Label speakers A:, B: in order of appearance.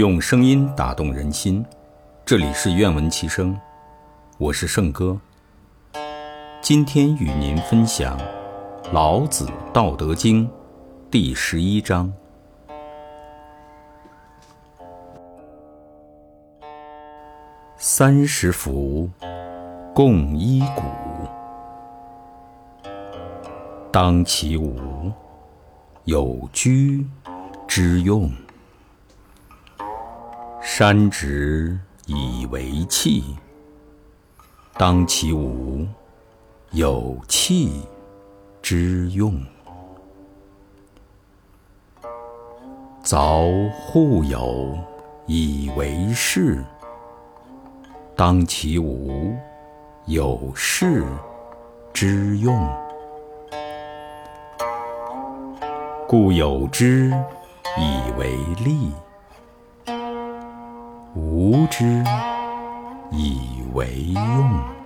A: 用声音打动人心，这里是愿闻其声，我是圣哥。今天与您分享《老子·道德经》第十一章：三十辐，共一毂。当其无，有居之用。山直以为器，当其无，有器之用。凿户牖以为室，当其无，有室之用。故有之以为利，无之以为用。